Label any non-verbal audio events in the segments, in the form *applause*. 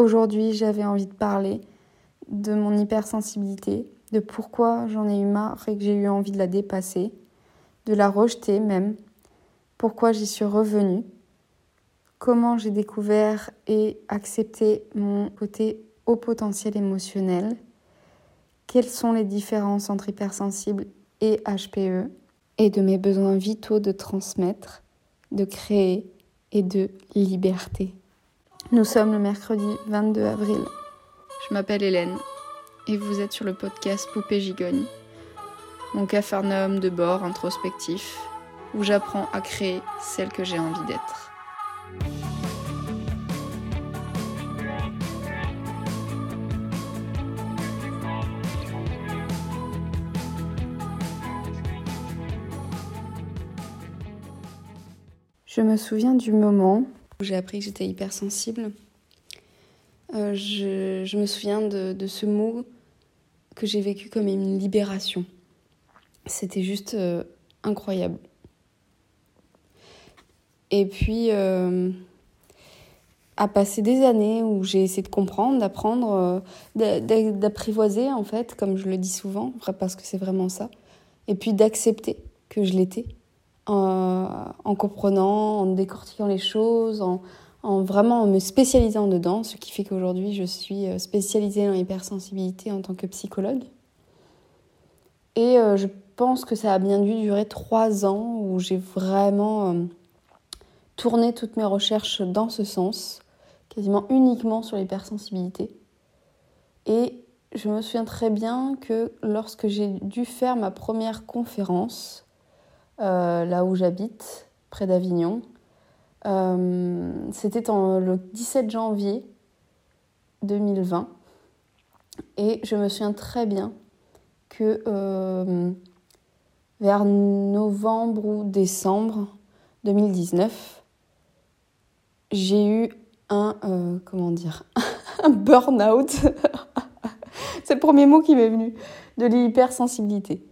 aujourd'hui j'avais envie de parler de mon hypersensibilité, de pourquoi j'en ai eu marre et que j'ai eu envie de la dépasser, de la rejeter même, pourquoi j'y suis revenue, comment j'ai découvert et accepté mon côté haut potentiel émotionnel, quelles sont les différences entre hypersensible et HPE, et de mes besoins vitaux de transmettre, de créer et de liberté. Nous sommes le mercredi 22 avril. Je m'appelle Hélène et vous êtes sur le podcast Poupée Gigogne, mon capharnaüm de bord introspectif où j'apprends à créer celle que j'ai envie d'être. Je me souviens du moment j'ai appris que j'étais hypersensible. Euh, je, me souviens de, ce mot que j'ai vécu comme une libération. C'était juste euh, incroyable. Et puis, euh, à passer des années où j'ai essayé de comprendre, d'apprendre, d'apprivoiser en fait, comme je le dis souvent, parce que c'est vraiment ça, et puis d'accepter que je l'étais en, comprenant, en décortiquant les choses, en, vraiment me spécialisant dedans, ce qui fait qu'aujourd'hui je suis euh, spécialisée en hypersensibilité en tant que psychologue. Et euh, je pense que ça a bien dû durer trois ans où j'ai vraiment euh, tourné toutes mes recherches dans ce sens, quasiment uniquement sur l'hypersensibilité. Et je me souviens très bien que lorsque j'ai dû faire ma première conférence, euh, là où j'habite, près d'Avignon. Euh, c'était le 17 janvier 2020. Et je me souviens très bien que euh, vers novembre ou décembre 2019, j'ai eu un, comment dire, *laughs* un burn-out. *laughs* C'est le premier mot qui m'est venu, de l'hypersensibilité.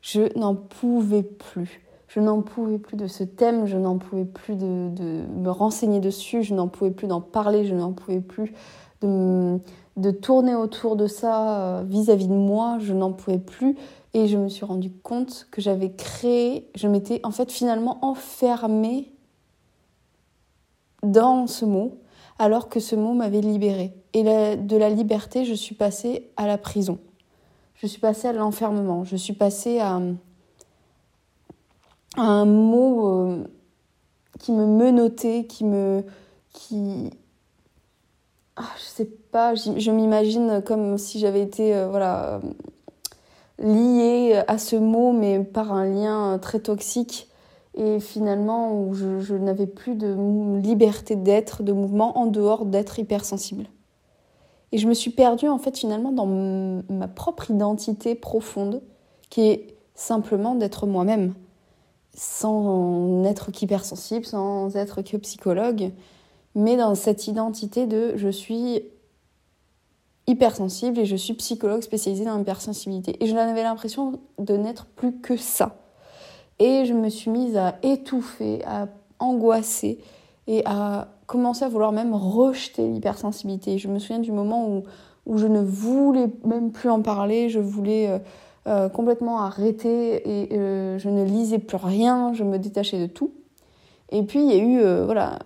Je n'en pouvais plus. Je n'en pouvais plus de ce thème, je n'en pouvais plus de, me renseigner dessus, je n'en pouvais plus d'en parler, je n'en pouvais plus de, tourner autour de ça euh, vis-à-vis de moi, je n'en pouvais plus. Et je me suis rendu compte que j'avais créé, je m'étais en fait finalement enfermée dans ce mot, alors que ce mot m'avait libérée. Et de la liberté, je suis passée à la prison. Je suis passée à l'enfermement. Je suis passée à, un mot euh, qui me menottait, qui me. qui. Ah, je sais pas, je m'imagine comme si j'avais été euh, voilà, liée à ce mot, mais par un lien très toxique. Et finalement, où je, je n'avais plus de liberté d'être, de mouvement en dehors d'être hypersensible. Et je me suis perdue en fait finalement dans ma propre identité profonde, qui est simplement d'être moi-même sans être qu'hypersensible, sans être que psychologue, mais dans cette identité de je suis hypersensible et je suis psychologue spécialisée dans l'hypersensibilité. Et je n'avais l'impression de n'être plus que ça. Et je me suis mise à étouffer, à angoisser et à commencer à vouloir même rejeter l'hypersensibilité. Je me souviens du moment où, où je ne voulais même plus en parler, je voulais... Euh, euh, complètement arrêtée et euh, je ne lisais plus rien, je me détachais de tout. Et puis il y a eu euh, voilà,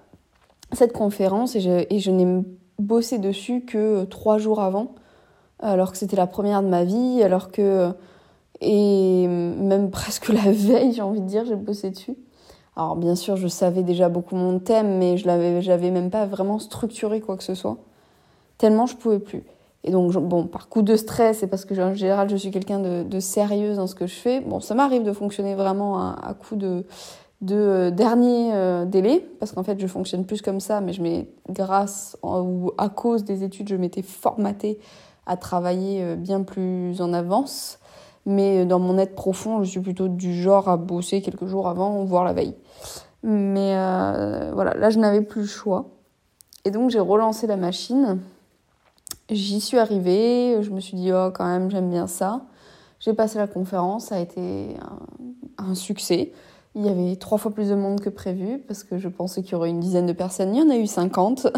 cette conférence et je, et je n'ai bossé dessus que trois jours avant, alors que c'était la première de ma vie, alors que. Et même *laughs* presque la veille, j'ai envie de dire, j'ai bossé dessus. Alors bien sûr, je savais déjà beaucoup mon thème, mais je n'avais même pas vraiment structuré quoi que ce soit. Tellement je pouvais plus. Et donc, bon, par coup de stress et parce que en général, je suis quelqu'un de, sérieuse dans ce que je fais, bon, ça m'arrive de fonctionner vraiment à, coup de, de euh, dernier euh, délai, parce qu'en fait, je fonctionne plus comme ça, mais je mets, grâce ou à cause des études, je m'étais formatée à travailler euh, bien plus en avance. Mais dans mon être profond, je suis plutôt du genre à bosser quelques jours avant, voire la veille. Mais voilà, là, je n'avais plus le choix. Et donc, j'ai relancé la machine J'y suis arrivée, je me suis dit, oh, quand même, j'aime bien ça. J'ai passé la conférence, ça a été un, succès. Il y avait trois fois plus de monde que prévu parce que je pensais qu'il y aurait une dizaine de personnes. Il y en a eu 50.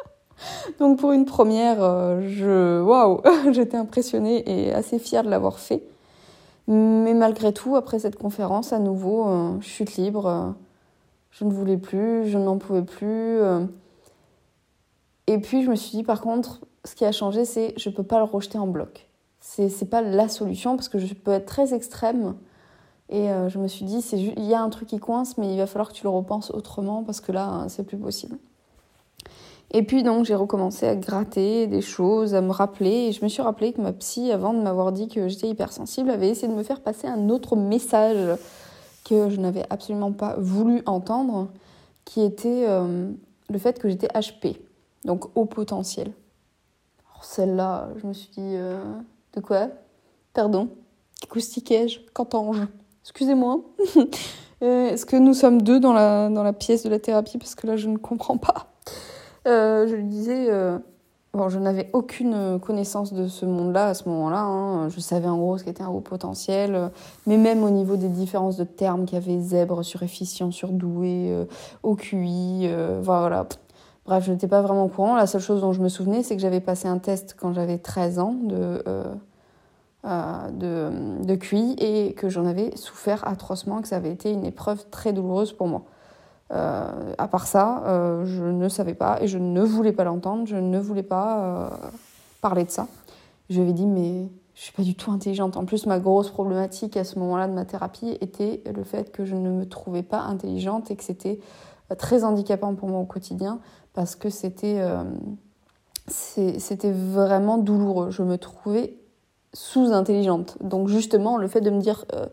*laughs* Donc pour une première, je waouh, *laughs* j'étais impressionnée et assez fière de l'avoir fait. Mais malgré tout, après cette conférence, à nouveau, chute libre. je ne voulais plus, je n'en pouvais plus. Et puis je me suis dit par contre, ce qui a changé, c'est je peux pas le rejeter en bloc. C'est n'est pas la solution parce que je peux être très extrême. Et euh, je me suis dit, il y a un truc qui coince, mais il va falloir que tu le repenses autrement parce que là, c'est plus possible. Et puis donc j'ai recommencé à gratter des choses, à me rappeler. Et je me suis rappelé que ma psy, avant de m'avoir dit que j'étais hypersensible, avait essayé de me faire passer un autre message que je n'avais absolument pas voulu entendre, qui était euh, le fait que j'étais HP donc au potentiel. Celle-là, je me suis dit, euh, de quoi? Pardon Qu'acoustiquais-je Qu'entends-je? Excusez-moi. *laughs* Euh, est-ce que nous sommes deux dans la, dans la pièce de la thérapie? Parce que là, je ne comprends pas. Euh, je lui disais, bon, je n'avais aucune connaissance de ce monde-là à ce moment-là. Hein. Je savais en gros ce qu'était un haut potentiel, mais même au niveau des différences de termes qu'il y avait zèbre, sur surdoué, au QI, voilà. Bref, je n'étais pas vraiment au courant. La seule chose dont je me souvenais, c'est que j'avais passé un test quand j'avais 13 ans de, euh, euh, de, de, QI et que j'en avais souffert atrocement, que ça avait été une épreuve très douloureuse pour moi. Euh, à part ça, je ne savais pas et je ne voulais pas l'entendre, je ne voulais pas parler de ça. Je lui avais dit, mais je suis pas du tout intelligente. En plus, ma grosse problématique à ce moment-là de ma thérapie était le fait que je ne me trouvais pas intelligente et que c'était très handicapant pour moi au quotidien parce que c'était euh, c'était vraiment douloureux. Je me trouvais sous-intelligente. Donc justement, le fait de me dire euh,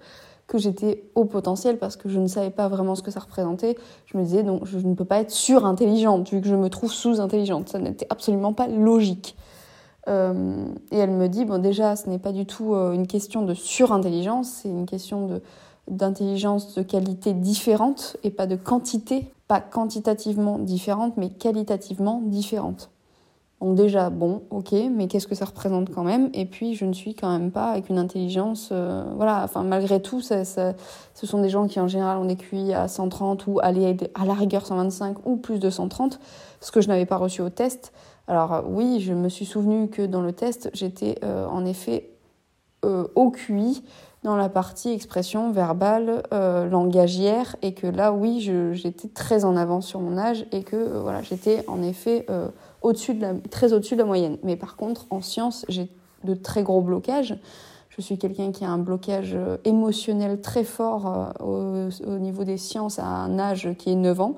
que j'étais au potentiel parce que je ne savais pas vraiment ce que ça représentait, je me disais donc je ne peux pas être sur-intelligente vu que je me trouve sous-intelligente. Ça n'était absolument pas logique. Euh, et elle me dit, bon déjà, ce n'est pas du tout une question de surintelligence, c'est une question de d'intelligence de qualité différente et pas de quantité, pas quantitativement différente, mais qualitativement différente. Donc déjà, bon, ok, mais qu'est-ce que ça représente quand même? Et puis, je ne suis quand même pas avec une intelligence... Euh, voilà, enfin, malgré tout, ce sont des gens qui, en général, ont des QI à 130 ou à la rigueur 125 ou plus de 130, ce que je n'avais pas reçu au test. Alors oui, je me suis souvenu que dans le test, j'étais euh, en effet euh, au QI dans la partie expression verbale, euh, langagière, et que là, oui, j'étais très en avance sur mon âge et que euh, voilà, j'étais en effet euh, au-dessus de la, très au-dessus de la moyenne. Mais par contre, en sciences, j'ai de très gros blocages. Je suis quelqu'un qui a un blocage émotionnel très fort au, au, niveau des sciences à un âge qui est 9 ans.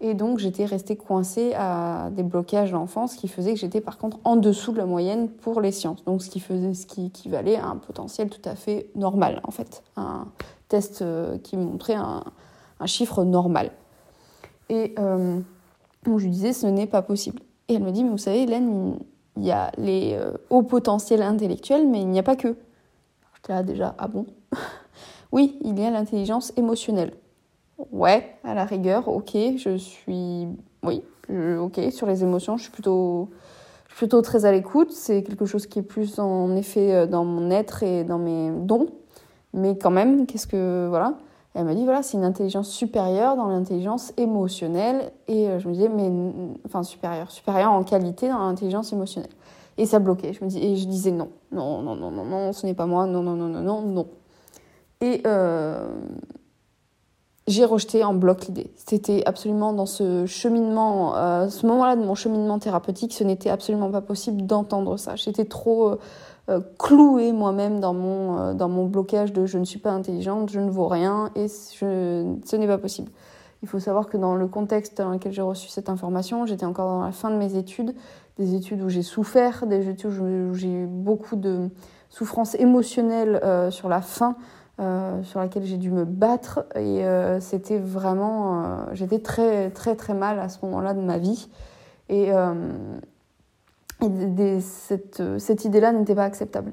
Et donc j'étais restée coincée à des blocages d'enfance qui faisaient que j'étais par contre en dessous de la moyenne pour les sciences. Donc ce qui faisait ce qui équivalait à un potentiel tout à fait normal en fait. Un test euh, qui montrait un, un chiffre normal. Et euh, je lui disais ce n'est pas possible. Et elle me dit mais vous savez Hélène, il y a les euh, hauts potentiels intellectuels mais il n'y a pas que. J'étais là déjà ah bon? *laughs* Oui, il y a l'intelligence émotionnelle. Ouais, à la rigueur, ok, je suis. Oui, ok, sur les émotions, je suis plutôt, plutôt très à l'écoute. C'est quelque chose qui est plus en effet euh, dans mon être et dans mes dons. Mais quand même, qu'est-ce que. Voilà. Elle m'a dit, voilà, c'est une intelligence supérieure dans l'intelligence émotionnelle. Et euh, je me disais, mais. Enfin, supérieure. Supérieure en qualité dans l'intelligence émotionnelle. Et ça bloquait. Je me dis, et je disais non. Non, non, non, non, non, ce n'est pas moi. Non, non, non, non, non, non. Et. Euh j'ai rejeté en bloc l'idée. C'était absolument dans ce cheminement, euh, ce moment-là de mon cheminement thérapeutique, ce n'était absolument pas possible d'entendre ça. J'étais trop euh, euh, clouée moi-même dans mon dans mon blocage de je ne suis pas intelligente, je ne vaux rien et je, ce n'est pas possible. Il faut savoir que dans le contexte dans lequel j'ai reçu cette information, j'étais encore dans la fin de mes études, des études où j'ai souffert, des études où j'ai eu beaucoup de souffrances émotionnelles sur la fin. Euh, sur laquelle j'ai dû me battre. Et euh, c'était vraiment euh, j'étais très très très mal à ce moment-là de ma vie. Et, et cette, idée-là n'était pas acceptable.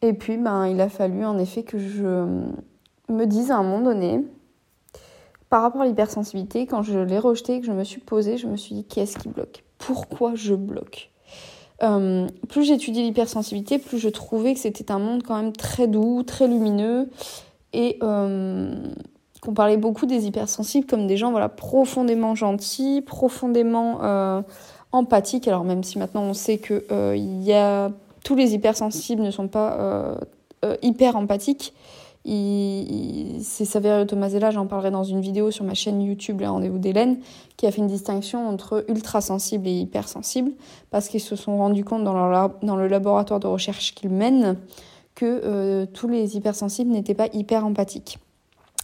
Et puis ben il a fallu en effet que je me dise à un moment donné par rapport à l'hypersensibilité quand je l'ai rejeté que je me suis posée je me suis dit qu'est-ce qui bloque? Pourquoi je bloque? Euh, plus j'étudiais l'hypersensibilité, plus je trouvais que c'était un monde quand même très doux, très lumineux, et euh, qu'on parlait beaucoup des hypersensibles comme des gens voilà profondément gentils, profondément euh, empathique. Alors même si maintenant on sait que y a tous les hypersensibles ne sont pas hyper empathiques, c'est Saverio Tomasella, j'en parlerai dans une vidéo sur ma chaîne YouTube, le rendez-vous d'Hélène, qui a fait une distinction entre ultra-sensible et hypersensible, parce qu'ils se sont rendus compte dans, le laboratoire de recherche qu'ils mènent que euh, tous les hypersensibles n'étaient pas hyper empathiques.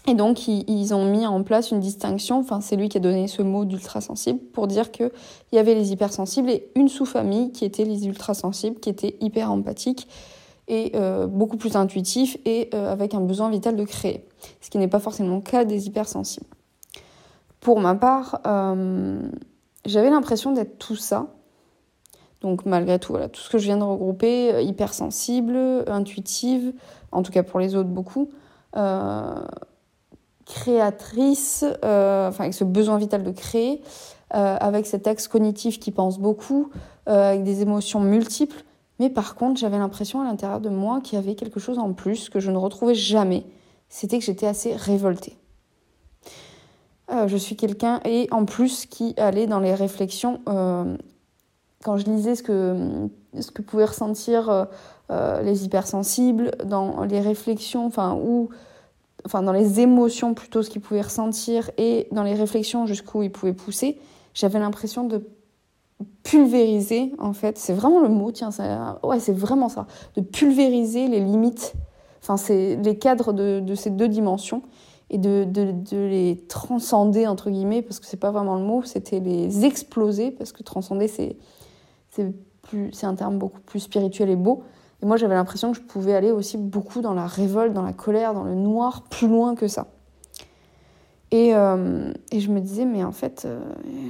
Et donc, ils, ont mis en place une distinction, enfin, c'est lui qui a donné ce mot d'ultra-sensible, pour dire qu'il y avait les hypersensibles et une sous-famille qui était les ultra-sensibles, qui étaient hyper empathiques et euh, beaucoup plus intuitif et euh, avec un besoin vital de créer, ce qui n'est pas forcément le cas des hypersensibles. Pour ma part, euh, j'avais l'impression d'être tout ça. Donc malgré tout, voilà, tout ce que je viens de regrouper, hypersensible, intuitive, en tout cas pour les autres beaucoup, créatrice, enfin avec ce besoin vital de créer, avec cet axe cognitif qui pense beaucoup, avec des émotions multiples, mais par contre, j'avais l'impression à l'intérieur de moi qu'il y avait quelque chose en plus que je ne retrouvais jamais. C'était que j'étais assez révoltée. Euh, je suis quelqu'un, et en plus, qui allait dans les réflexions. Euh, quand je lisais ce que, ce que pouvaient ressentir euh, les hypersensibles, dans les réflexions, enfin, ou enfin dans les émotions plutôt ce qu'ils pouvaient ressentir et dans les réflexions jusqu'où ils pouvaient pousser, j'avais l'impression de pulvériser, en fait, c'est vraiment le mot, tiens, ouais, c'est vraiment ça, de pulvériser les limites, enfin, c'est les cadres de, de, ces deux dimensions et de, de, de, les transcender, entre guillemets, parce que c'est pas vraiment le mot, c'était les exploser, parce que transcender, c'est, c'est un terme beaucoup plus spirituel et beau. Et moi, j'avais l'impression que je pouvais aller aussi beaucoup dans la révolte, dans la colère, dans le noir, plus loin que ça. Euh, et, je me disais, mais en fait, euh,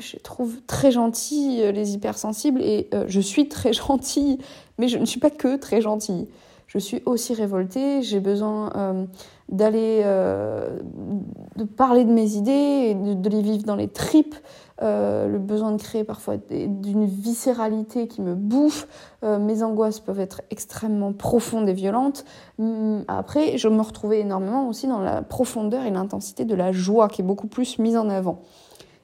je trouve très gentille euh, les hypersensibles et je suis très *laughs* gentille, mais je ne suis pas que très gentille. Je suis aussi révoltée, j'ai besoin d'aller, de parler de mes idées, et de, les vivre dans les tripes, euh, le besoin de créer parfois d'une viscéralité qui me bouffe. Euh, mes angoisses peuvent être extrêmement profondes et violentes. Hum, après, je me retrouvais énormément aussi dans la profondeur et l'intensité de la joie qui est beaucoup plus mise en avant.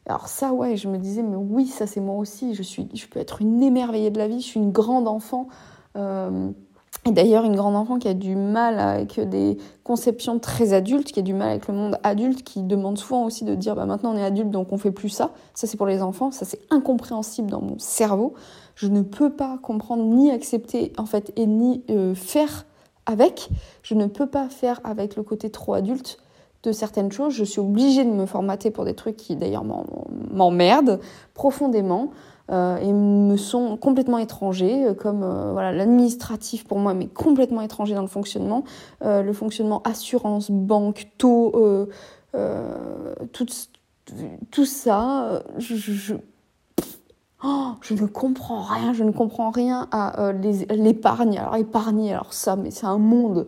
Alors ça, ouais, je me disais, mais oui, ça c'est moi aussi. Je, suis, je peux être une émerveillée de la vie, je suis une grande enfant. Et d'ailleurs, une grande enfant qui a du mal avec des conceptions très adultes, qui a du mal avec le monde adulte, qui demande souvent aussi de dire bah, maintenant on est adulte donc on fait plus ça. Ça c'est pour les enfants, ça c'est incompréhensible dans mon cerveau. Je ne peux pas comprendre ni accepter en fait et ni euh, faire avec. Je ne peux pas faire avec le côté trop adulte de certaines choses. Je suis obligée de me formater pour des trucs qui d'ailleurs m'emmerdent profondément. Euh, et me sont complètement étrangers, euh, comme euh, voilà l'administratif pour moi, mais complètement étranger dans le fonctionnement, le fonctionnement assurance, banque, taux, tout, ça, oh, je, ne comprends rien, je ne comprends rien à l'épargne. Alors épargner, alors ça, mais c'est un monde.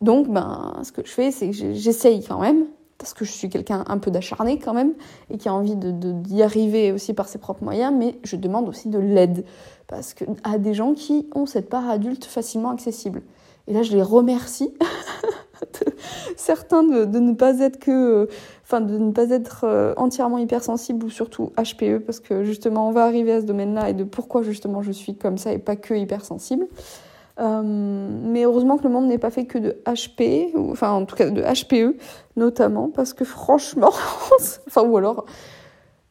Donc, ben, ce que je fais, c'est que j'essaye quand même parce que je suis quelqu'un un peu d'acharné quand même et qui a envie d'y de, arriver aussi par ses propres moyens, mais je demande aussi de l'aide parce que à des gens qui ont cette part adulte facilement accessible. Et là, je les remercie. *laughs* certains de, ne pas être que, enfin, de ne pas être euh, entièrement hypersensible ou surtout HPE, parce que justement, on va arriver à ce domaine-là et de pourquoi justement je suis comme ça et pas que hypersensible. Euh, mais heureusement que le monde n'est pas fait que de HP, ou, enfin en tout cas de HPE notamment, parce que franchement, *laughs* enfin ou alors,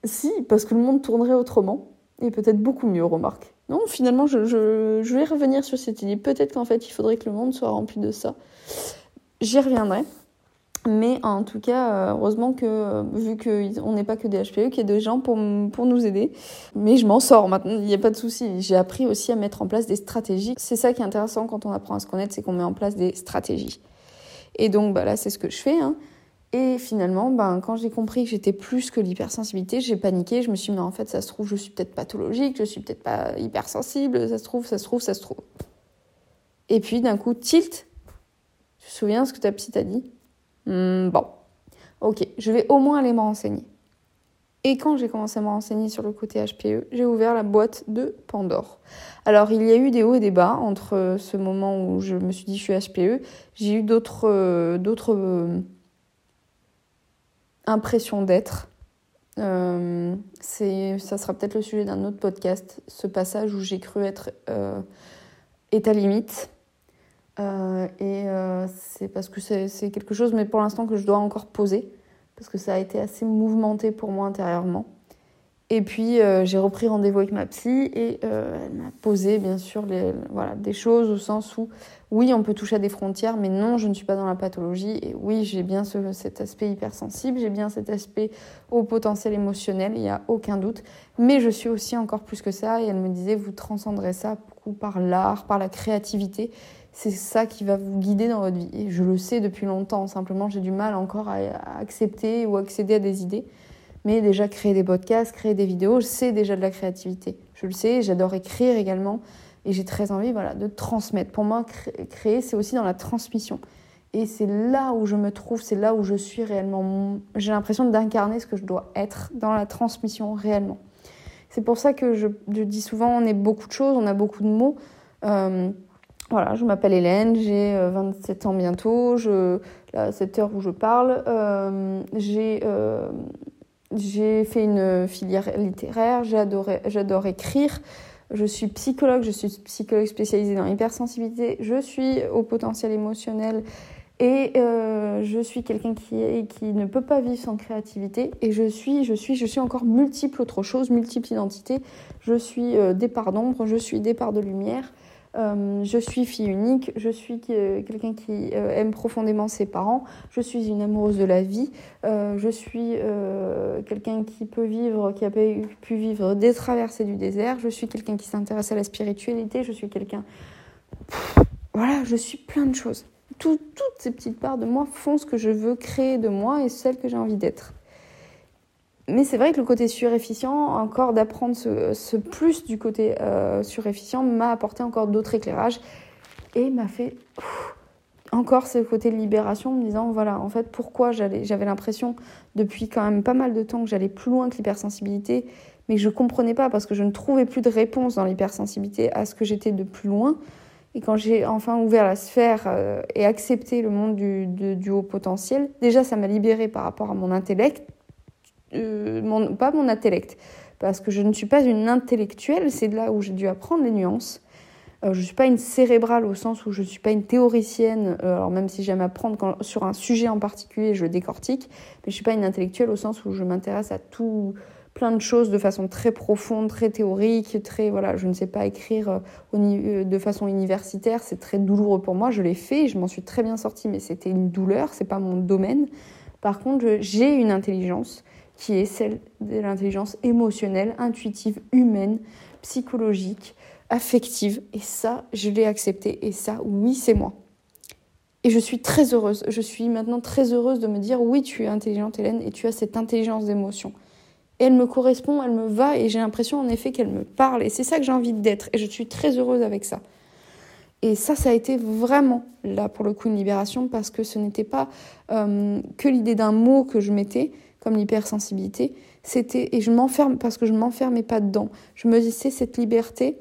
si, parce que le monde tournerait autrement, et peut-être beaucoup mieux, remarque. Non, finalement, je, je, je vais revenir sur cette idée. Peut-être qu'en fait, il faudrait que le monde soit rempli de ça. J'y reviendrai. Mais en tout cas, euh, heureusement que, euh, vu qu'on n'est pas que des HPE, qu'il y a des gens pour, pour nous aider. Mais je m'en sors maintenant, il n'y a pas de souci. J'ai appris aussi à mettre en place des stratégies. C'est ça qui est intéressant quand on apprend à se connaître, c'est qu'on met en place des stratégies. Et donc bah là, c'est ce que je fais. Hein. Et finalement, ben, quand j'ai compris que j'étais plus que l'hypersensibilité, j'ai paniqué. Je me suis dit, mais en fait, ça se trouve, je suis peut-être pathologique, je suis peut-être pas hypersensible, ça se trouve, ça se trouve, ça se trouve. Et puis d'un coup, tilt. Tu te souviens ce que ta petite a dit? Hmm, bon, ok, je vais au moins aller me renseigner. Et quand j'ai commencé à me renseigner sur le côté HPE, j'ai ouvert la boîte de Pandore. Alors, il y a eu des hauts et des bas entre ce moment où je me suis dit je suis HPE. J'ai eu d'autres, d'autres euh, impressions d'être Euh, ça sera peut-être le sujet d'un autre podcast, ce passage où j'ai cru être euh, limite. Euh, et euh, c'est parce que c'est quelque chose, mais pour l'instant, que je dois encore poser, parce que ça a été assez mouvementé pour moi intérieurement. Et puis euh, j'ai repris rendez-vous avec ma psy et elle m'a posé bien sûr les, voilà, des choses au sens où oui on peut toucher à des frontières mais non je ne suis pas dans la pathologie et oui j'ai bien ce, cet aspect hypersensible, j'ai bien cet aspect au potentiel émotionnel, il n'y a aucun doute. Mais je suis aussi encore plus que ça et elle me disait vous transcenderez ça beaucoup par l'art, par la créativité. C'est ça qui va vous guider dans votre vie. Et je le sais depuis longtemps, simplement j'ai du mal encore à, accepter ou accéder à des idées. Mais déjà, créer des podcasts, créer des vidéos, c'est déjà de la créativité. Je le sais, j'adore écrire également. Et j'ai très envie voilà, de transmettre. Pour moi, créer, c'est aussi dans la transmission. Et c'est là où je me trouve, c'est là où je suis réellement. J'ai l'impression d'incarner ce que je dois être dans la transmission réellement. C'est pour ça que je, dis souvent, on est beaucoup de choses, on a beaucoup de mots. Euh, voilà, je m'appelle Hélène, j'ai 27 euh, ans bientôt, je, à cette heure où je parle. Euh, j'ai j'ai fait une filière littéraire, j'adore écrire. Je suis psychologue, je suis psychologue spécialisée dans l'hypersensibilité, je suis au potentiel émotionnel et euh, je suis quelqu'un qui, qui ne peut pas vivre sans créativité. Et je suis, je suis, je suis encore multiple autre chose, multiple identité. Je suis euh, parts d'ombre, je suis des parts de lumière. Euh, je suis fille unique, je suis quelqu'un qui euh, aime profondément ses parents, je suis une amoureuse de la vie, euh, je suis quelqu'un qui peut vivre, qui a pu vivre des traversées du désert, je suis quelqu'un qui s'intéresse à la spiritualité, je suis quelqu'un... Voilà, je suis plein de choses. toutes ces petites parts de moi font ce que je veux créer de moi et celles que j'ai envie d'être. Mais c'est vrai que le côté surefficient, encore d'apprendre ce, plus du côté euh, surefficient, m'a apporté encore d'autres éclairages et m'a fait encore ce côté de libération, me disant voilà, en fait, pourquoi j'avais l'impression depuis quand même pas mal de temps que j'allais plus loin que l'hypersensibilité, mais que je comprenais pas parce que je ne trouvais plus de réponse dans l'hypersensibilité à ce que j'étais de plus loin. Et quand j'ai enfin ouvert la sphère euh, et accepté le monde du, du haut potentiel, déjà ça m'a libéré par rapport à mon intellect, euh, mon, pas mon intellect, parce que je ne suis pas une intellectuelle, c'est là où j'ai dû apprendre les nuances. Euh, je ne suis pas une cérébrale au sens où je ne suis pas une théoricienne, euh, alors même si j'aime apprendre sur un sujet en particulier, je le décortique, mais je ne suis pas une intellectuelle au sens où je m'intéresse à tout plein de choses de façon très profonde, très théorique, très voilà, je ne sais pas écrire de façon universitaire, c'est très douloureux pour moi, je l'ai fait, je m'en suis très bien sortie, mais c'était une douleur, c'est pas mon domaine. Par contre, j'ai une intelligence qui est celle de l'intelligence émotionnelle, intuitive, humaine, psychologique, affective. Et ça, je l'ai accepté. Et ça, oui, c'est moi. Et je suis très heureuse. Je suis maintenant très heureuse de me dire oui, tu es intelligente, Hélène, et tu as cette intelligence d'émotion. Et elle me correspond, elle me va, et j'ai l'impression en effet qu'elle me parle. Et c'est ça que j'ai envie d'être. Et je suis très heureuse avec ça. Et ça, ça a été vraiment, là, pour le coup, une libération, parce que ce n'était pas euh, que l'idée d'un mot que je mettais, comme l'hypersensibilité, c'était, et je m'enferme parce que je m'enfermais pas dedans, je me disais cette liberté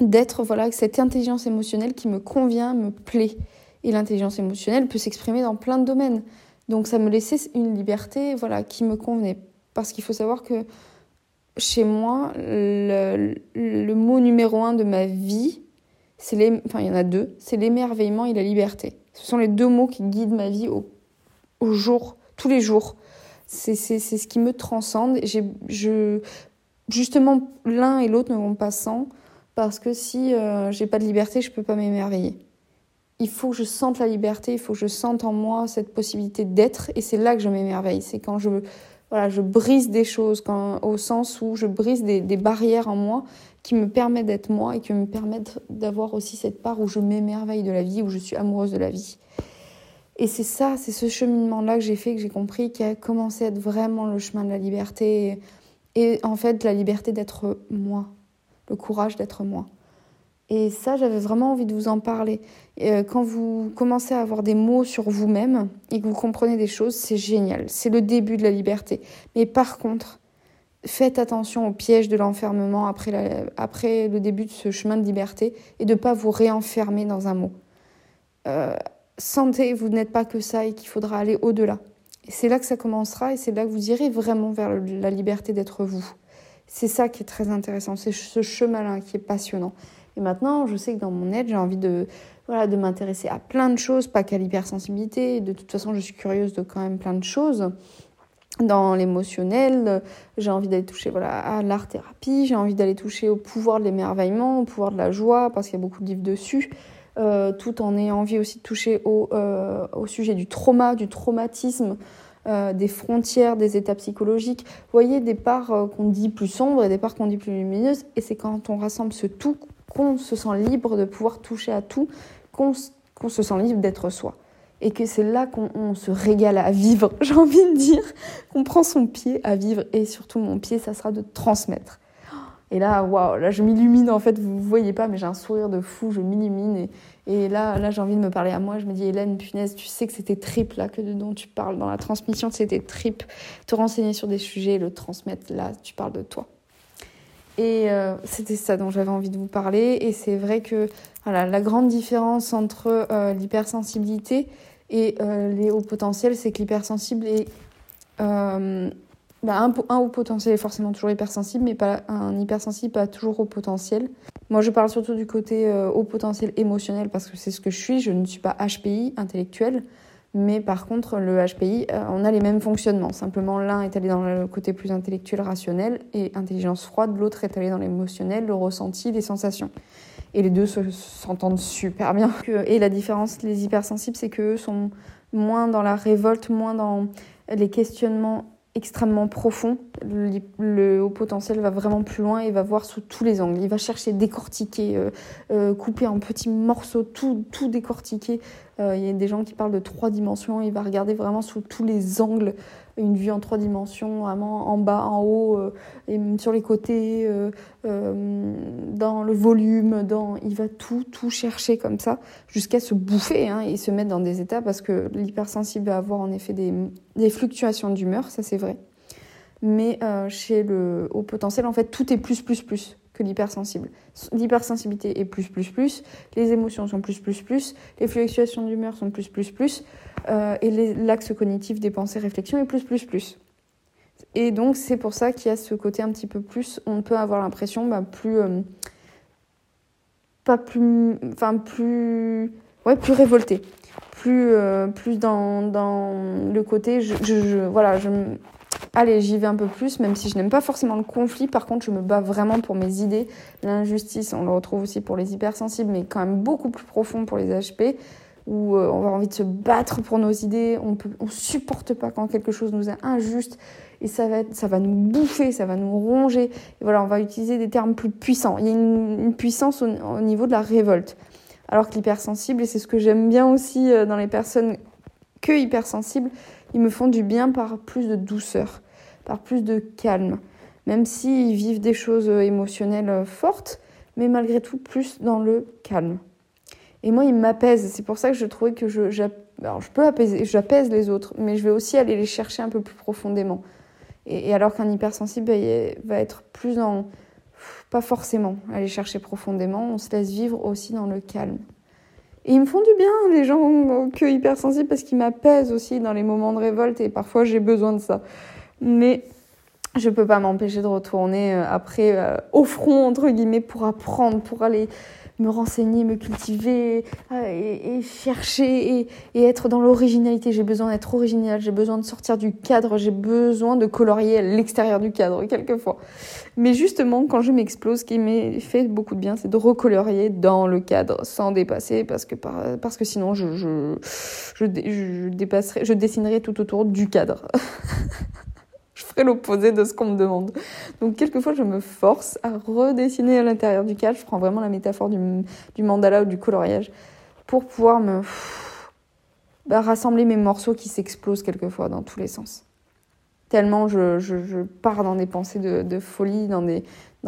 d'être, voilà, cette intelligence émotionnelle qui me convient, me plaît. Et l'intelligence émotionnelle peut s'exprimer dans plein de domaines. Donc ça me laissait une liberté, voilà, qui me convenait. Parce qu'il faut savoir que chez moi, le, mot numéro un de ma vie, c'est les, enfin il y en a deux, c'est l'émerveillement et la liberté. Ce sont les deux mots qui guident ma vie au jour, tous les jours c'est ce qui me transcende. Je, justement, l'un et l'autre ne vont pas sans, parce que si euh, j'ai pas de liberté, je peux pas m'émerveiller. Il faut que je sente la liberté, il faut que je sente en moi cette possibilité d'être, et c'est là que je m'émerveille. C'est quand je, voilà, je brise des choses, au sens où je brise des, des barrières en moi qui me permettent d'être moi et qui me permettent d'avoir aussi cette part où je m'émerveille de la vie, où je suis amoureuse de la vie. Et c'est ça, c'est ce cheminement-là que j'ai fait, que j'ai compris, qui a commencé à être vraiment le chemin de la liberté. Et, en fait, la liberté d'être moi, le courage d'être moi. Et ça, j'avais vraiment envie de vous en parler. Euh, quand vous commencez à avoir des mots sur vous-même et que vous comprenez des choses, c'est génial. C'est le début de la liberté. Mais par contre, faites attention au piège de l'enfermement après, le début de ce chemin de liberté et de ne pas vous réenfermer dans un mot. Euh, sentez, vous n'êtes pas que ça et qu'il faudra aller au-delà. C'est là que ça commencera et c'est là que vous irez vraiment vers la liberté d'être vous. C'est ça qui est très intéressant, c'est ce chemin-là qui est passionnant. Et maintenant, je sais que dans mon aide, j'ai envie de, voilà, de m'intéresser à plein de choses, pas qu'à l'hypersensibilité. De toute façon, je suis curieuse de quand même plein de choses. Dans l'émotionnel, j'ai envie d'aller toucher voilà, à l'art-thérapie, j'ai envie d'aller toucher au pouvoir de l'émerveillement, au pouvoir de la joie, parce qu'il y a beaucoup de livres dessus. Euh, tout en ayant envie aussi de toucher au, euh, au sujet du trauma, du traumatisme, euh, des frontières, des états psychologiques. Vous voyez, des parts qu'on dit plus sombres et des parts qu'on dit plus lumineuses. Et c'est quand on rassemble ce tout qu'on se sent libre de pouvoir toucher à tout, qu'on se sent libre d'être soi. Et que c'est là qu'on se régale à vivre, *laughs* j'ai envie de dire, qu'on prend son pied à vivre. Et surtout, mon pied, ça sera de transmettre. Et là, waouh, là je m'illumine en fait, vous voyez pas, mais j'ai un sourire de fou, je m'illumine. Et, là, là j'ai envie de me parler à moi. Je me dis, Hélène, punaise, tu sais que c'était trip là, que dont tu parles dans la transmission, c'était trip. Te renseigner sur des sujets, le transmettre, là, tu parles de toi. Et euh, c'était ça dont j'avais envie de vous parler. Et c'est vrai que voilà, la grande différence entre euh, l'hypersensibilité et euh, les hauts potentiels, c'est que l'hypersensible est bah, un, un, haut potentiel est forcément toujours hypersensible, mais pas un hypersensible pas toujours haut potentiel. Moi, je parle surtout du côté euh, haut potentiel émotionnel parce que c'est ce que je suis. Je ne suis pas HPI intellectuel, mais par contre, le HPI, euh, on a les mêmes fonctionnements. Simplement, l'un est allé dans le côté plus intellectuel, rationnel et intelligence froide, l'autre est allé dans l'émotionnel, le ressenti, les sensations. Et les deux s'entendent super bien. Et la différence, les hypersensibles, c'est qu'eux sont moins dans la révolte, moins dans les questionnements extrêmement profond. Le, haut potentiel va vraiment plus loin et va voir sous tous les angles. Il va chercher décortiquer, euh, euh, couper en petits morceaux, tout, tout décortiquer. Euh, il y a des gens qui parlent de trois dimensions. Il va regarder vraiment sous tous les angles une vue en trois dimensions, vraiment en bas, en haut, euh, et sur les côtés, euh, euh, dans le volume, dans... il va tout, tout chercher comme ça, jusqu'à se bouffer hein, et se mettre dans des états, parce que l'hypersensible va avoir en effet des, des fluctuations d'humeur, ça c'est vrai. Mais chez le haut potentiel, en fait, tout est plus, plus, plus L'hypersensibilité est plus, plus, plus, les émotions sont plus, plus, plus, les fluctuations d'humeur sont plus, plus, plus, euh, et l'axe cognitif des pensées, réflexions est plus, plus, plus. Et donc, c'est pour ça qu'il y a ce côté un petit peu plus, on peut avoir l'impression bah, plus. Euh, pas plus. Enfin, plus. Ouais, plus révolté. Plus, euh, plus dans, le côté. Je, je, voilà, je, allez, j'y vais un peu plus, même si je n'aime pas forcément le conflit. Par contre, je me bats vraiment pour mes idées. L'injustice, on le retrouve aussi pour les hypersensibles, mais quand même beaucoup plus profond pour les HP, où euh, on va envie de se battre pour nos idées. On peut, on supporte pas quand quelque chose nous est injuste et ça va, ça va nous bouffer, ça va nous ronger. Et voilà, on va utiliser des termes plus puissants. Il y a une, puissance au, niveau de la révolte. Alors que l'hypersensible, et c'est ce que j'aime bien aussi euh, dans les personnes que hypersensibles, ils me font du bien par plus de douceur, par plus de calme. Même s'ils vivent des choses émotionnelles fortes, mais malgré tout plus dans le calme. Et moi, ils m'apaisent. C'est pour ça que je trouvais que je, je peux apaiser, j'apaise les autres, mais je vais aussi aller les chercher un peu plus profondément. Et, alors qu'un hypersensible va être plus dans, pas forcément aller chercher profondément, on se laisse vivre aussi dans le calme. Et ils me font du bien, les gens que hypersensibles, parce qu'ils m'apaisent aussi dans les moments de révolte et parfois j'ai besoin de ça. Mais je peux pas m'empêcher de retourner euh, après euh, au front, entre guillemets, pour apprendre, pour aller me renseigner, me cultiver euh, et, chercher et, être dans l'originalité. J'ai besoin d'être original, j'ai besoin de sortir du cadre, j'ai besoin de colorier l'extérieur du cadre quelquefois. Mais justement, quand je m'explose, ce qui m'a fait beaucoup de bien, c'est de recolorier dans le cadre sans dépasser parce que, parce que sinon je, je, je, je, je dessinerai tout autour du cadre. *laughs* je ferai l'opposé de ce qu'on me demande. Donc quelquefois, je me force à redessiner à l'intérieur du cadre. Je prends vraiment la métaphore du, mandala ou du coloriage pour pouvoir me bah, rassembler mes morceaux qui s'explosent quelquefois dans tous les sens. Tellement je, pars dans des pensées de, folie, dans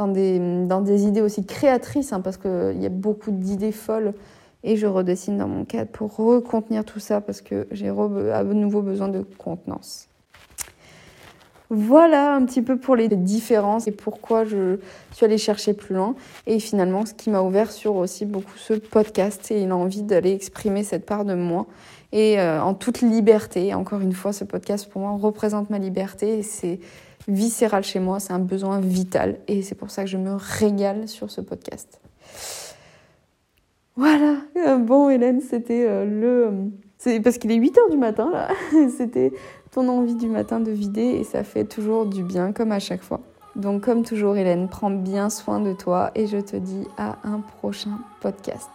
des, idées aussi créatrices, hein, parce qu'il y a beaucoup d'idées folles. Et je redessine dans mon cadre pour recontenir tout ça, parce que j'ai à nouveau besoin de contenance. Voilà un petit peu pour les différences et pourquoi je suis allée chercher plus loin. Et finalement, ce qui m'a ouvert sur aussi beaucoup ce podcast et l'envie d'aller exprimer cette part de moi et en toute liberté. Encore une fois, ce podcast pour moi représente ma liberté et c'est viscéral chez moi, c'est un besoin vital et c'est pour ça que je me régale sur ce podcast. Voilà, bon Hélène, c'était le... C'est parce qu'il est 8h du matin là, *laughs* c'était ton envie du matin de vider et ça fait toujours du bien comme à chaque fois. Donc comme toujours Hélène, prends bien soin de toi et je te dis à un prochain podcast.